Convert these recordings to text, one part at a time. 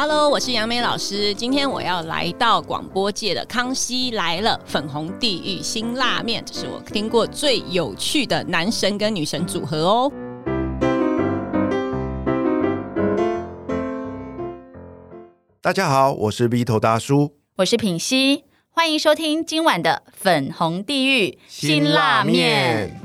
Hello，我是杨梅老师。今天我要来到广播界的《康熙来了》粉红地狱新辣面，这是我听过最有趣的男神跟女神组合哦。大家好，我是 V 头大叔，我是品熙，欢迎收听今晚的粉红地狱辛辣面。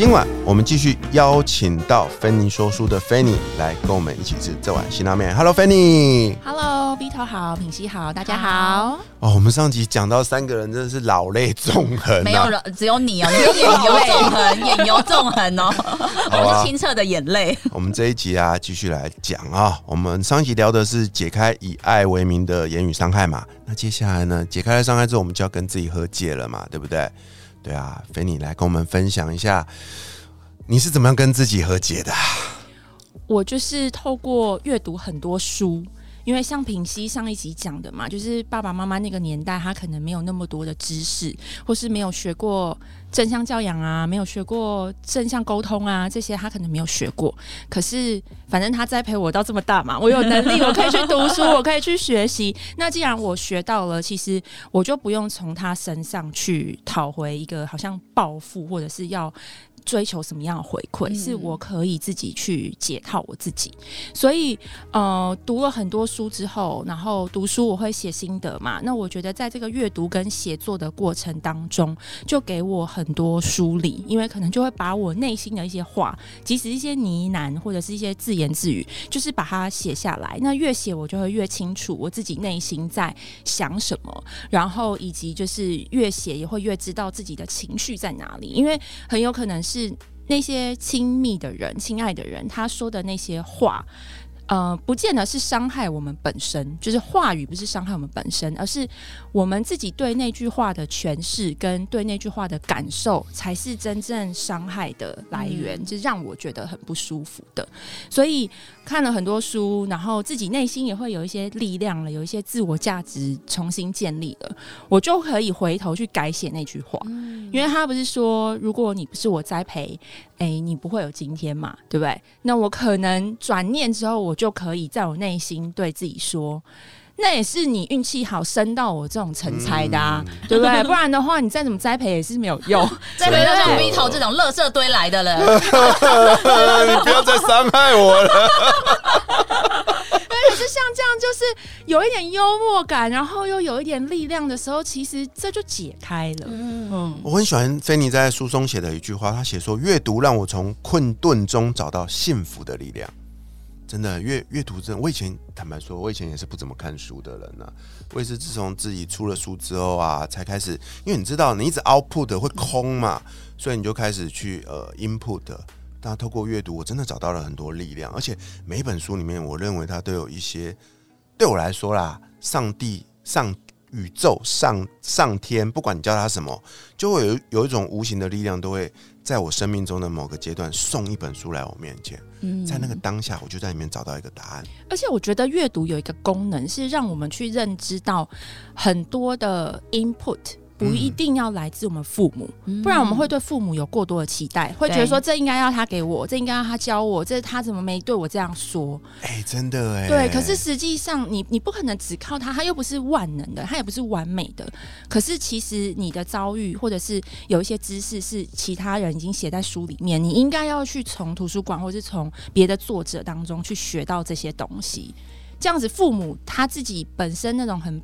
今晚我们继续邀请到芬妮说书的芬妮来跟我们一起吃这碗辛拉面。Hello，芬妮。Hello，B 头好，品熙好，大家好。哦，我们上集讲到三个人真的是老泪纵横、啊，没有人，只有你哦，你是眼油纵横，眼油纵横哦，我是清澈的眼泪。我们这一集啊，继续来讲啊。我们上一集聊的是解开以爱为名的言语伤害嘛，那接下来呢，解开了伤害之后，我们就要跟自己和解了嘛，对不对？对啊，菲尼来跟我们分享一下，你是怎么样跟自己和解的？我就是透过阅读很多书，因为像平西上一集讲的嘛，就是爸爸妈妈那个年代，他可能没有那么多的知识，或是没有学过正向教养啊，没有学过正向沟通啊，这些他可能没有学过。可是反正他栽培我到这么大嘛，我有能力，我可以去读书，我可以去学习。那既然我学到了，其实我就不用从他身上去讨回一个好像报复，或者是要。追求什么样的回馈，嗯是我可以自己去解套我自己。所以，呃，读了很多书之后，然后读书我会写心得嘛。那我觉得在这个阅读跟写作的过程当中，就给我很多梳理，因为可能就会把我内心的一些话，即使一些呢喃或者是一些自言自语，就是把它写下来。那越写我就会越清楚我自己内心在想什么，然后以及就是越写也会越知道自己的情绪在哪里，因为很有可能是那些亲密的人、亲爱的人，他说的那些话。呃，不见得是伤害我们本身，就是话语不是伤害我们本身，而是我们自己对那句话的诠释跟对那句话的感受，才是真正伤害的来源，就是让我觉得很不舒服的。所以看了很多书，然后自己内心也会有一些力量了，有一些自我价值重新建立了，我就可以回头去改写那句话，因为他不是说，如果你不是我栽培，哎、你不会有今天嘛，对不对？那我可能转念之后，我就可以在我内心对自己说。那也是你运气好升到我这种成才的啊，对不对？不然的话，你再怎么栽培也是没有用。这个就像 V 头这种垃圾堆来的了，你不要再伤害我了。可是像这样，就是有一点幽默感，然后又有一点力量的时候，其实这就解开了。嗯，我很喜欢菲尼在书中写的一句话，他写说：“阅读让我从困顿中找到幸福的力量。”真的，阅阅读真的，我以前坦白说，我以前也是不怎么看书的人呐、我也是自从自己出了书之后啊，才开始，因为你知道，你一直 output 会空嘛，所以你就开始去呃 input。但透过阅读，我真的找到了很多力量，而且每一本书里面，我认为它都有一些，对我来说啦，上帝、上宇宙、上上天，不管你叫它什么，就会有有一种无形的力量，都会在我生命中的某个阶段送一本书来我面前，嗯在那个当下，我就在里面找到一个答案。而且我觉得阅读有一个功能是让我们去认知到很多的 input。不一定要来自我们父母，不然我们会对父母有过多的期待，会觉得说这应该要他给我，这应该要他教我，这他怎么没对我这样说？哎、真的哎，对，可是实际上你你不可能只靠他，他又不是万能的，他也不是完美的。可是其实你的遭遇或者是有一些知识是其他人已经写在书里面，你应该要去从图书馆或是从别的作者当中去学到这些东西。这样子，父母他自己本身那种很。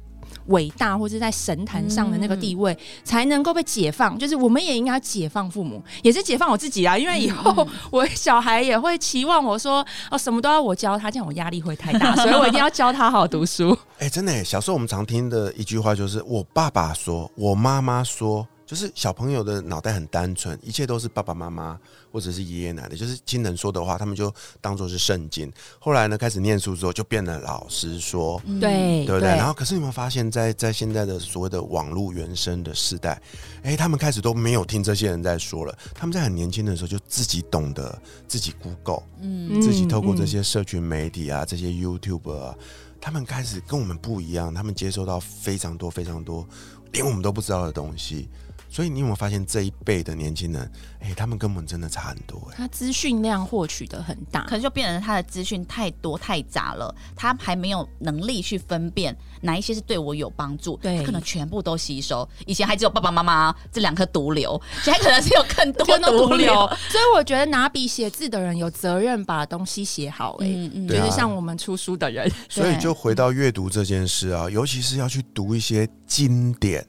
伟大或者在神坛上的那个地位，才能够被解放。就是我们也应该解放父母，也是解放我自己啊。因为以后 我小孩也会期望我说哦，什么都要我教他，这样我压力会太大，所以我一定要教他好好读书。哎、真的耶，小时候我们常听的一句话就是：我爸爸说，我妈妈说，就是小朋友的脑袋很单纯，一切都是爸爸妈妈或者是爷爷奶奶，就是亲人说的话，他们就当做是圣经。后来呢，开始念书之后，就变得老师说，嗯对对不对？然后，可是你有没有发现在，在现在的所谓的网络原生的时代，哎，他们开始都没有听这些人在说了，他们在很年轻的时候就自己懂得自己 Google，嗯自己透过这嗯些社群媒体啊，这些 YouTube 啊，他们开始跟我们不一样，他们接收到非常多非常多连我们都不知道的东西。所以你有没有发现这一辈的年轻人，哎，他们根本真的差很多哎。他资讯量获取的很大。可，能就变成他的资讯太多太杂了，他还没有能力去分辨哪一些是对我有帮助，对。他可能全部都吸收。以前还只有爸爸妈妈这两颗毒瘤，现在可能是有更多的毒瘤。所以我觉得拿笔写字的人有责任把东西写好、哎、嗯嗯。就是像我们出书的人，所以就回到阅读这件事啊，尤其是要去读一些经典，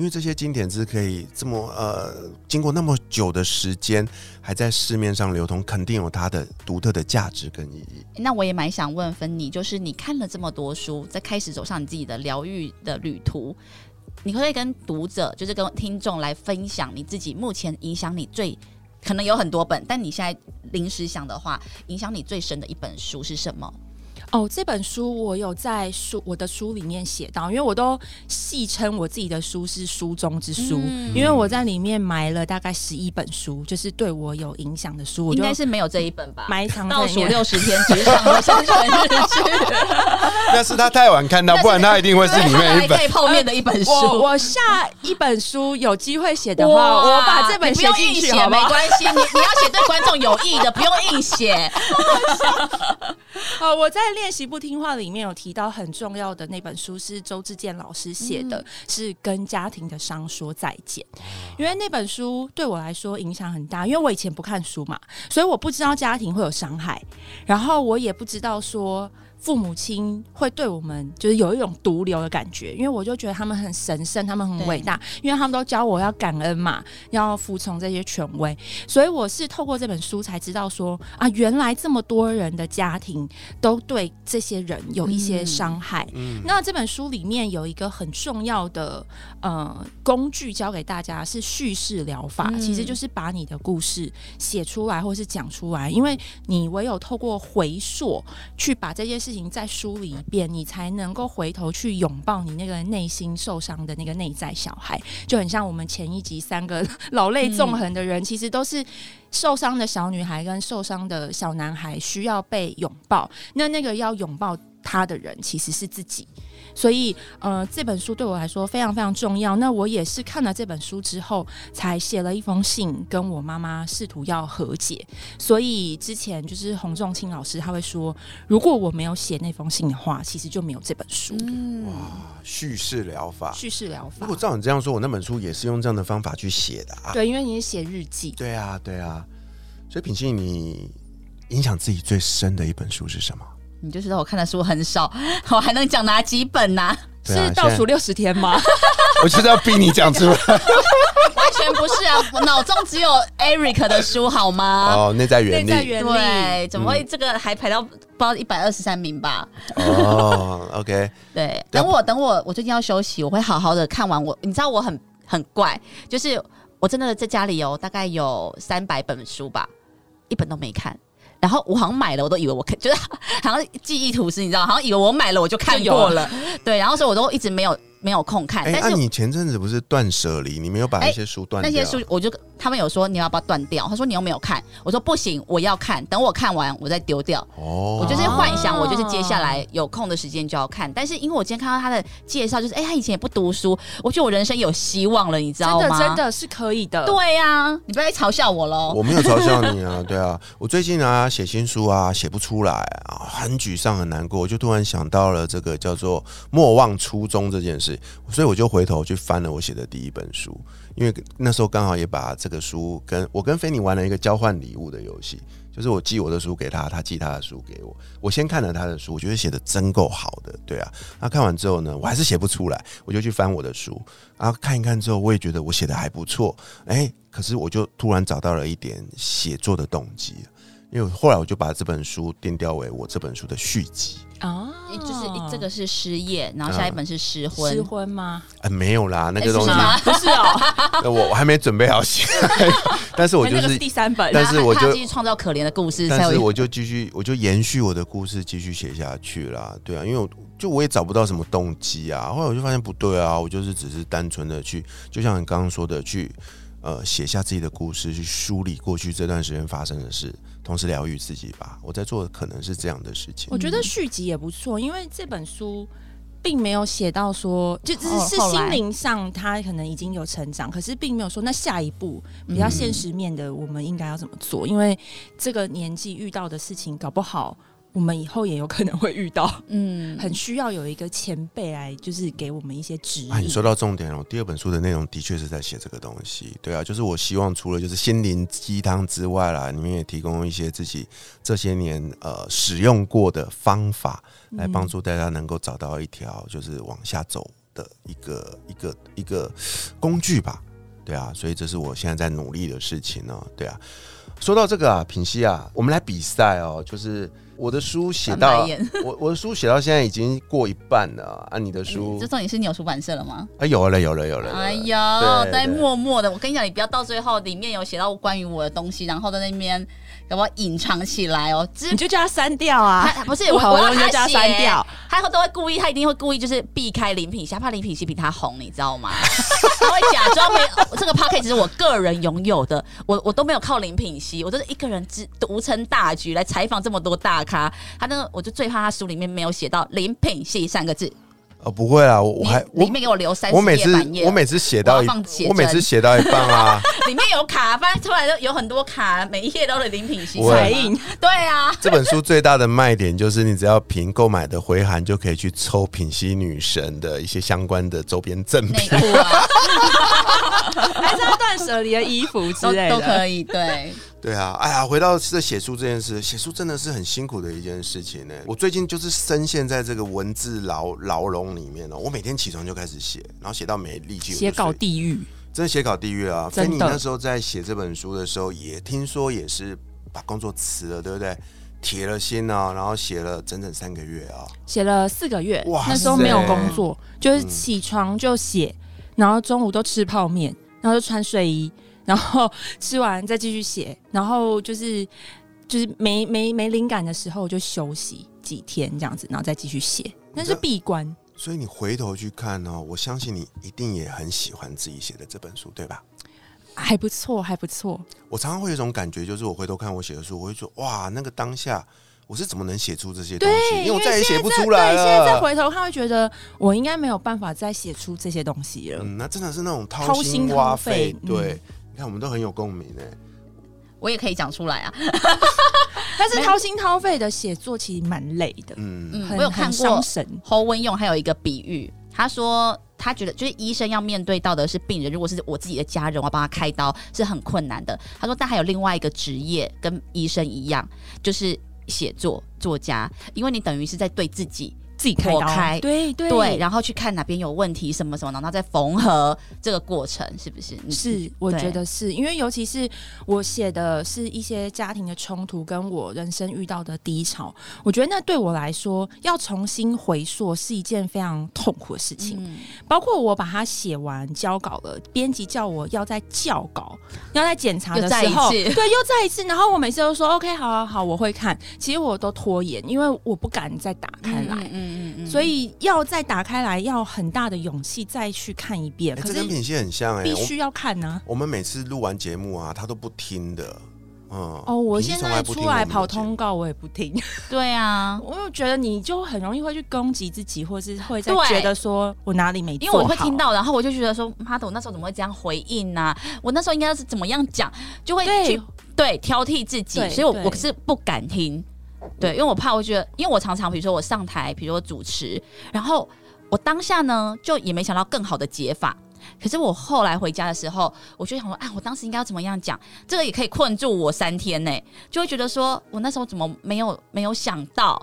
因为这些经典是可以这么呃，经过那么久的时间还在市面上流通，肯定有它的独特的价值跟意义。那我也蛮想问芬妮，就是你看了这么多书，在开始走上你自己的疗愈的旅途，你可不可以跟读者，就是跟听众来分享你自己目前影响你最可能有很多本，但你现在临时想的话，影响你最深的一本书是什么？哦，这本书我有在书我的书里面写到，因为我都戏称我自己的书是书中之书，嗯因为我在里面埋了大概十一本书，就是对我有影响的书，我应该是没有这一本吧？埋藏在倒。数六十天 职场的生存日志，那是他太晚看到，不然他一定会是里面一本还可。以泡面的一本书。我我下一本书有机会写的话，我把这本你不写进去，用硬写好好？没关系，你你要写对观众有益的，不用硬写。呃，我在练习不听话里面有提到很重要的那本书是周志健老师写的，是跟家庭的伤说再见。因为那本书对我来说影响很大，因为我以前不看书嘛，所以我不知道家庭会有伤害，然后我也不知道说。父母亲会对我们就是有一种毒瘤的感觉，因为我就觉得他们很神圣，他们很伟大，因为他们都教我要感恩嘛，要服从这些权威，所以我是透过这本书才知道说啊，原来这么多人的家庭都对这些人有一些伤害。嗯，那这本书里面有一个很重要的呃工具教给大家是叙事疗法，嗯。其实就是把你的故事写出来或是讲出来，因为你唯有透过回溯去把这件事情再梳理一遍，你才能够回头去拥抱你那个内心受伤的那个内在小孩，就很像我们前一集三个 老泪纵横的人，其实都是。受伤的小女孩跟受伤的小男孩需要被拥抱，那那个要拥抱他的人其实是自己。所以，呃，这本书对我来说非常非常重要。那我也是看了这本书之后，才写了一封信跟我妈妈试图要和解。所以之前就是洪仲清老师他会说，如果我没有写那封信的话，其实就没有这本书。嗯，叙事疗法。叙事疗法如果，照你这样说，我那本书也是用这样的方法去写的啊。对，因为你是写日记。对啊，对啊。所以品信，你影响自己最深的一本书是什么？你就知道我看的书很少，我还能讲哪几本啊是倒数六十天吗？我就是要逼你讲出来。完全不是啊，我脑中只有 Eric 的书好吗？哦，内在原理。内在原理。对，怎么会这个还排到不知道一百二十三名吧？哦，OK，对，等我等我，我最近要休息，我会好好的看完我。你知道我很很怪，就是我真的在家里有大概有三百本书吧，一本都没看。然后我好像买了，我都以为我看，就是好像记忆吐司，你知道，好像以为我买了我就看过了，对。然后所以我都一直没有没有空看，哎，那、但是你前阵子不是断舍离，你没有把那些书断掉？那些书，我就他们有说你要不要断掉？他说你又没有看，我说不行，我要看，等我看完我再丢掉。哦，我就是幻想，我就是接下来有空的时间就要看。但是因为我今天看到他的介绍，就是哎、他以前也不读书，我觉得我人生有希望了，你知道吗？真的真的是可以的。对呀、你不要再嘲笑我喽。我没有嘲笑你啊，对啊，我最近啊写新书啊写不出来啊，很沮丧很难过，我就突然想到了这个叫做莫忘初衷这件事，所以我就回头去翻了我写的第一本书，因为那时候刚好也把这个书跟我跟菲尼玩了一个交换礼物的游戏，就是我寄我的书给他，他寄他的书给我，我先看了他的书，我觉得写的真够好的，对啊，那看完之后呢，我还是写不出来，我就去翻我的书，然后看一看之后，我也觉得我写的还不错，哎、可是我就突然找到了一点写作的动机，因为后来我就把这本书定调为我这本书的续集。啊这个是失业，然后下一本是失婚。失婚吗？啊，没有啦，那哎个东西 不是哦，呃我我还没准备好写，但是我就是，第三本。但是我就继续创造可怜的故事，但是我就继续，我就延续我的故事，继续写下去啦。对啊，因为我就我也找不到什么动机啊。后来我就发现不对啊，我就是只是单纯的去，就像你刚刚说的，去呃写下自己的故事，去梳理过去这段时间发生的事，同时疗愈自己吧。我在做的可能是这样的事情我。觉得续集也不错，因为这本书并没有写到说，就只是心灵上他可能已经有成长，可是并没有说那下一步比较现实面的我们应该要怎么做，因为这个年纪遇到的事情，搞不好我们以后也有可能会遇到，嗯，很需要有一个前辈来就是给我们一些指引。啊，你说到重点了。我第二本书的内容的确是在写这个东西，对啊，就是我希望除了就是心灵鸡汤之外啦，你们也提供一些自己这些年呃使用过的方法，来帮助大家能够找到一条就是往下走的一个一个一个工具吧，对啊，所以这是我现在在努力的事情哦，对啊。说到这个啊，品熙啊，我们来比赛哦，就是我的书写到 我我的书写到现在已经过一半了啊，你的书这重点是你有出版社了吗？啊，有了，有了，有了。哎呦，对在默默的，我跟你讲，你不要到最后里面有写到关于我的东西，然后在那边给我隐藏起来哦。只你就叫他删掉啊！他不是我要的东西就叫他删掉。他都会故意，他一定会故意就是避开林品熙，怕林品熙比他红，你知道吗？他会假装没有这个 p o c k e t 是我个人拥有的，我我都没有靠林品熙，我都是一个人只独撑大局来采访这么多大咖。他那个我就最怕他书里面没有写到林品系三个字，哦，不会啦，我我还我里面给我留三十我每次页，我每次写到一我我每次写到一半啊，里面有卡，翻出来都有很多卡，每一页都是林品熙我彩印。对啊，这本书最大的卖点就是你只要凭购买的回函就可以去抽品熙女神的一些相关的周边赠内品。还是要断舍离的衣服之都类的，都可以。对，对啊，哎呀，回到这写书这件事，写书真的是很辛苦的一件事情呢。我最近就是深陷在这个文字牢牢笼里面了。我每天起床就开始写，然后写到没力气，写稿地狱。真的写稿地狱啊！所以你那时候在写这本书的时候，也听说也是把工作辞了，对不对？铁了心啊，然后写了整整三个月啊。写了四个月哇，那时候没有工作，就是起床就写，然后中午都吃泡面，然后就穿睡衣，然后吃完再继续写，然后就是就是没没没灵感的时候就休息几天这样子，然后再继续写，那是闭关。所以你回头去看哦，我相信你一定也很喜欢自己写的这本书，对吧？还不错，还不错。我常常会有一种感觉，就是我回头看我写的书，我会说哇，那个当下我是怎么能写出这些东西？对，因为我再也写不出来了，现在再了。回头看，会觉得我应该没有办法再写出这些东西了。嗯，那真的是那种掏掏心掏肺嗯对，你看我们都很有共鸣哎。我也可以讲出来啊。但是掏心掏肺的写作其实蛮累的，嗯，嗯，我有看过神。侯文勇还有一个比喻，他说他觉得就是医生要面对到的是病人，如果是我自己的家人，我要帮他开刀是很困难的。他说，但还有另外一个职业跟医生一样，就是写作作家，因为你等于是在对自己自己开刀，破开对对对，然后去看哪边有问题什么什么，然后再缝合这个过程，是不是？是，我对觉得是因为尤其是我写的是一些家庭的冲突，跟我人生遇到的低潮，我觉得那对我来说要重新回溯是一件非常痛苦的事情。嗯包括我把它写完交稿了，编辑叫我要再校稿，要在检查的时候，对，又再一次。然后我每次都说 OK，好好好，我会看。其实我都拖延，因为我不敢再打开来。嗯嗯嗯所以要再打开来，要很大的勇气再去看一遍。可是跟品系很像哎。我必须要看呢、我们每次录完节目啊，他都不听的。嗯，哦，我现在出来跑通告，我也不听。对啊，我又觉得你就很容易会去攻击自己，或是会在对。觉得说我哪里没做因为我会听到，然后我就觉得说，妈的，我那时候怎么会这样回应呢、我那时候应该是怎么样讲，就会对去对。挑剔自己，所以我我是不敢听，对，因为我怕我觉得，因为我常常比如说我上台，比如说主持，然后我当下呢就也没想到更好的解法。可是我后来回家的时候，我就想说，啊，我当时应该要怎么样讲？这个也可以困住我三天呢，就会觉得说我那时候怎么没有没有想到，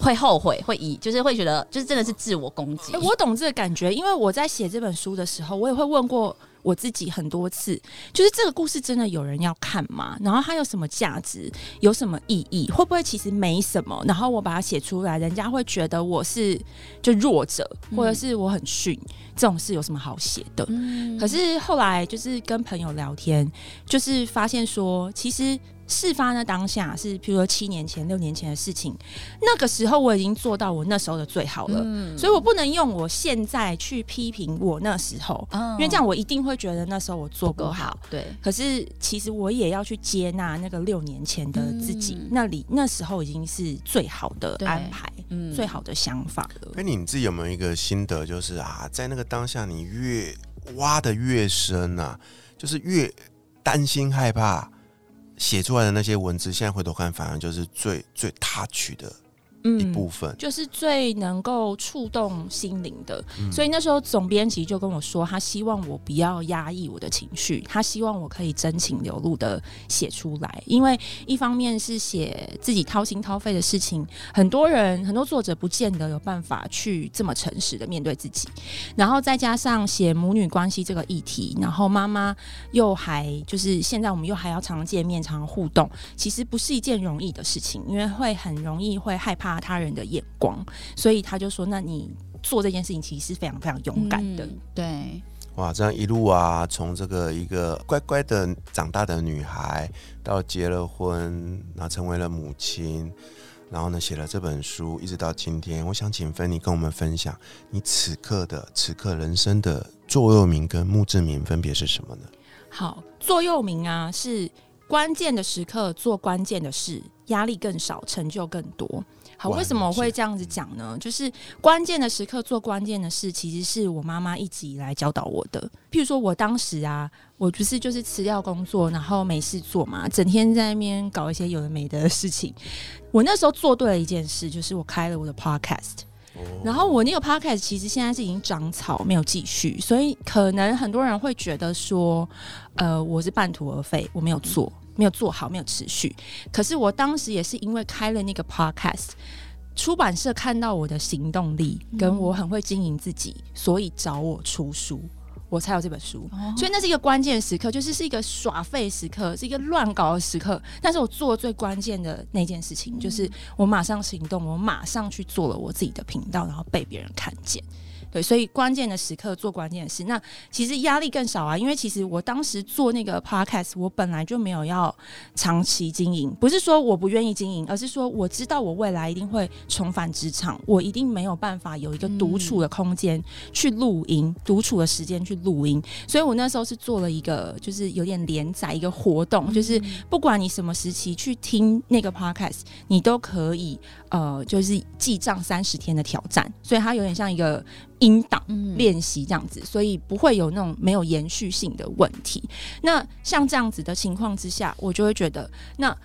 会后悔，会以就是会觉得，就是真的是自我攻击。我懂这个感觉，因为我在写这本书的时候，我也会问过我自己很多次，就是这个故事真的有人要看吗？然后它有什么价值，有什么意义？会不会其实没什么？然后我把它写出来，人家会觉得我是就弱者，或者是我很逊，这种事有什么好写的？嗯可是后来就是跟朋友聊天，就是发现说，其实事发呢当下是，譬如说七年前、六年前的事情，那个时候我已经做到我那时候的最好了，嗯所以我不能用我现在去批评我那时候，嗯因为这样我一定会觉得那时候我做不好不好。，对，可是其实我也要去接纳那个六年前的自己，嗯那里那时候已经是最好的安排，嗯最好的想法了。哎，你自己有没有一个心得，就是啊，在那个当下，你越挖的越深啊，就是越担心害怕，写出来的那些文字，现在回头看，反而就是最最踏取的一部分。就是最能够触动心灵的。嗯所以那时候总编辑就跟我说，他希望我不要压抑我的情绪，他希望我可以真情流露的写出来。因为一方面是写自己掏心掏肺的事情，很多人很多作者不见得有办法去这么诚实的面对自己，然后再加上写母女关系这个议题，然后妈妈又还就是现在我们又还要常见面、常互动，其实不是一件容易的事情，因为会很容易会害怕他人的眼光，所以他就说：“那你做这件事情其实是非常非常勇敢的。嗯对，哇，这样一路啊，从这个一个乖乖的长大的女孩，到结了婚，然后成为了母亲，然后呢写了这本书，一直到今天，我想请芬妮跟我们分享你此刻的此刻人生的座右铭跟墓志铭分别是什么呢？好，座右铭啊是关键的时刻做关键的事，压力更少，成就更多。好，为什么我会这样子讲呢？就是关键的时刻做关键的事，其实是我妈妈一直以来教导我的。譬如说，我当时啊，我不是就是辞掉工作，然后没事做嘛，整天在那边搞一些有的没的事情。我那时候做对了一件事，就是我开了我的 podcast。然后我那个 podcast 其实现在是已经长草，没有继续，所以可能很多人会觉得说，呃，我是半途而废，我没有做，没有做好，没有持续。可是我当时也是因为开了那个 podcast，出版社看到我的行动力，跟我很会经营自己，所以找我出书。我才有这本书，所以那是一个关键时刻，就是是一个耍废时刻，是一个乱搞的时刻。但是我做最关键的那件事情，就是我马上行动，我马上去做了我自己的频道，然后被别人看见。对，所以关键的时刻做关键的事，那其实压力更少啊，因为其实我当时做那个 podcast，我本来就没有要长期经营，不是说我不愿意经营，而是说我知道我未来一定会重返职场，我一定没有办法有一个独处的空间去录音，独处的时间去录音，所以我那时候是做了一个就是有点连载一个活动，就是不管你什么时期去听那个 podcast，你都可以呃，就是记账三十天的挑战，所以它有点像一个音档嗯练习这样子，所以不会有那种没有延续性的问题。那像这样子的情况之下，我就会觉得那。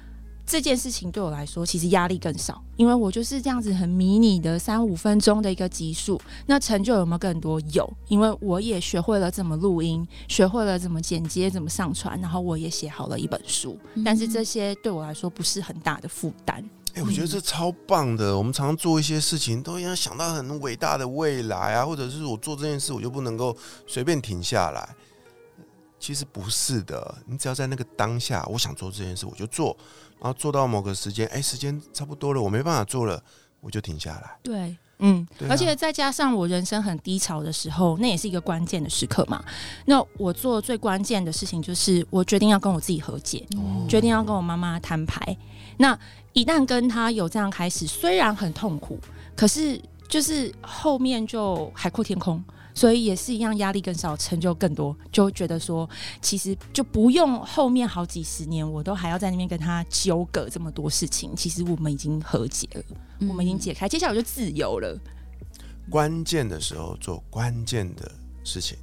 这件事情对我来说，其实压力更少，因为我就是这样子很迷你的三五分钟的一个集数。那成就有没有更多？有，因为我也学会了怎么录音，学会了怎么剪接、怎么上传，然后我也写好了一本书。但是这些对我来说不是很大的负担。哎、我觉得这超棒的。我们常常做一些事情，都要想到很伟大的未来啊，或者是我做这件事，我就不能够随便停下来。其实不是的，你只要在那个当下，我想做这件事，我就做，然后做到某个时间，哎、时间差不多了，我没办法做了，我就停下来。对，嗯，而且再加上我人生很低潮的时候，那也是一个关键的时刻嘛。那我做最关键的事情就是，我决定要跟我自己和解，哦决定要跟我妈妈摊牌。那一旦跟他有这样开始，虽然很痛苦，可是就是后面就海阔天空。所以也是一样，压力更少，成就更多，就觉得说，其实就不用后面好几十年，我都还要在那边跟他纠葛这么多事情。其实我们已经和解了，我们已经解开，接下来我就自由了。关键的时候做关键的事情，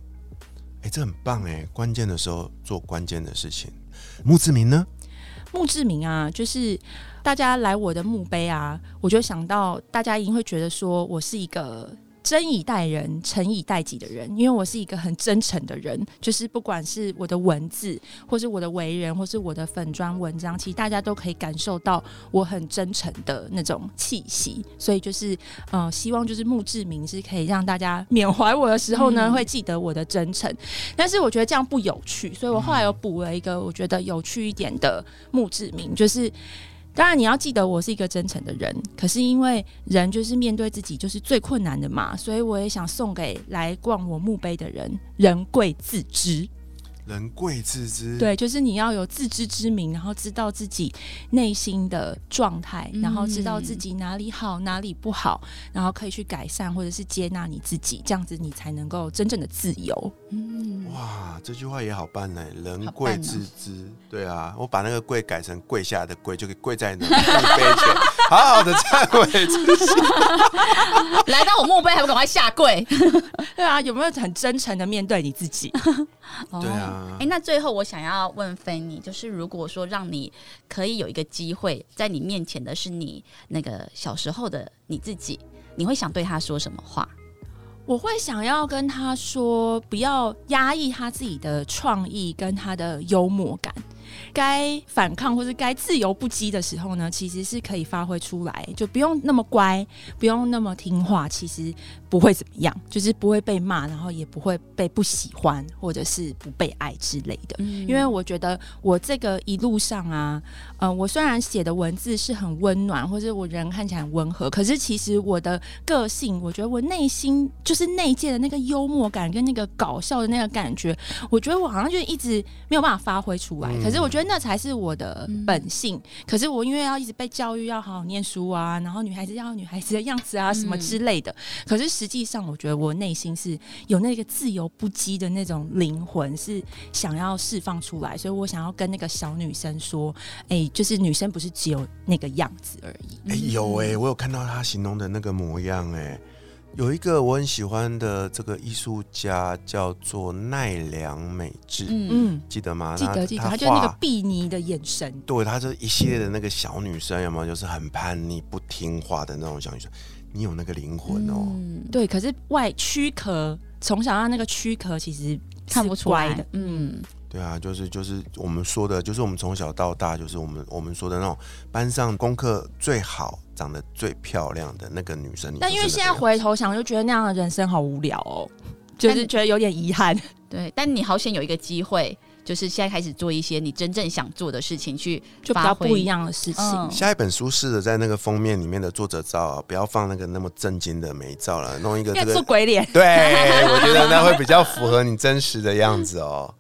哎、这很棒哎！关键的时候做关键的事情。墓志铭呢？墓志铭啊，就是大家来我的墓碑啊，我就想到大家一定会觉得说我是一个真以待人，诚以待己的人，因为我是一个很真诚的人，就是不管是我的文字，或是我的为人，或是我的粉砖文章，其实大家都可以感受到我很真诚的那种气息。所以就是，呃，希望就是墓志铭是可以让大家缅怀我的时候呢，嗯会记得我的真诚。但是我觉得这样不有趣，所以我后来又补了一个我觉得有趣一点的墓志铭，就是。当然，你要记得我是一个真诚的人，可是因为人就是面对自己就是最困难的嘛，所以我也想送给来逛我墓碑的人，人贵自知。人贵自知，，对，就是你要有自知之明，然后知道自己内心的状态，然后知道自己哪里好，哪里不好，然后可以去改善或者是接纳你自己，这样子你才能够真正的自由。嗯，哇，这句话也好办呢，人好贵自知。对啊，我把那个跪改成跪下的跪，就可以跪在那里墓碑前，好好的忏悔自己。来到我墓碑还不赶快下跪？对啊，有没有很真诚的面对你自己？对啊哦哎、那最后我想要问菲尼，就是如果说让你可以有一个机会，在你面前的是你那个小时候的你自己，你会想对他说什么话？我会想要跟他说，不要压抑他自己的创意跟他的幽默感，该反抗或是该自由不羁的时候呢，其实是可以发挥出来，就不用那么乖，不用那么听话，其实不会怎么样，就是不会被骂，然后也不会被不喜欢或者是不被爱之类的。嗯因为我觉得我这个一路上啊，呃，我虽然写的文字是很温暖，或者我人看起来很温和，可是其实我的个性，我觉得我内心就是内界的那个幽默感跟那个搞笑的那个感觉，我觉得我好像就一直没有办法发挥出来。嗯可是我觉得那才是我的本性。可是我因为要一直被教育要好好念书啊，然后女孩子要有女孩子的样子啊，什么之类的。可是实际上，我觉得我内心是有那个自由不羁的那种灵魂，是想要释放出来，所以我想要跟那个小女生说，哎、就是女生不是只有那个样子而已。哎、有哎、我有看到她形容的那个模样哎、有一个我很喜欢的这个艺术家叫做奈良美智，嗯，嗯，记得吗？记得记得，他她就是那个画碧妮的眼神，对，她这一系列的那个小女生有没有？就是很叛逆、不听话的那种小女生。你有那个灵魂哦，嗯对，可是外躯壳从小到那个躯壳其实看不出来的，嗯，对啊，就是就是我们说的，就是我们从小到大，就是我们我们说的那种班上功课最好、长得最漂亮的那个女生。但因为现在回头想，就觉得那样的人生好无聊哦，就是觉得有点遗憾。对。但你好险有一个机会，就是现在开始做一些你真正想做的事情，去就比较不一。样的事情。嗯下一本书试着在那个封面里面的作者照、啊，不要放那个那么震惊的美照了，弄一个要做这个，鬼脸，对我觉得那会比较 符合你真实的样子哦。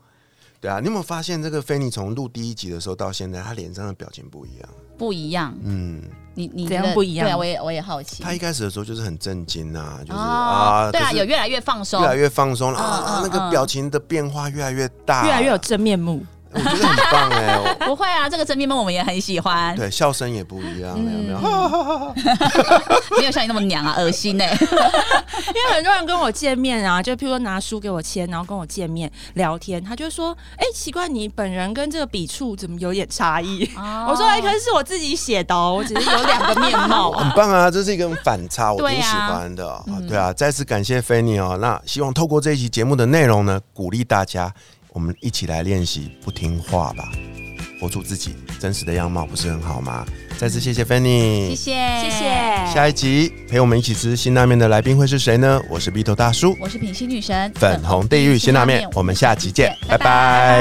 对啊，你有没有发现这个菲尼从录第一集的时候到现在，他脸上的表情不一样？不一样，嗯，你你怎样不一样？对啊，我也我也好奇。他一开始的时候就是很震惊啊，就是、哦啊，对啊，有越来越放松。越，来越放松了、嗯啊，嗯那个表情的变化越来越大，越来越有真面目。我觉得很棒哎、我 不会啊，这个真面目我们也很喜欢，对，笑声也不一样了，有没有？嗯 没有像你那么娘啊，恶心呢、因为很多人跟我见面啊，就譬如说拿书给我签，然后跟我见面聊天，他就说：“哎、奇怪，你本人跟这个笔触怎么有点差异？”我说：“哎、可是是我自己写的哦，我只是有两个面貌啊。很棒啊，这是一个反差，我挺喜欢的、对啊，再次感谢菲尼哦。那希望透过这一期节目的内容呢，鼓励大家，我们一起来练习不听话吧，活出自己真实的样貌，不是很好吗？再次谢谢菲尼，谢谢。谢谢。下一集陪我们一起吃辛拉面的来宾会是谁呢？我是 B 头大叔，我是品心女神。粉红地狱辛拉面，我们下集见，拜拜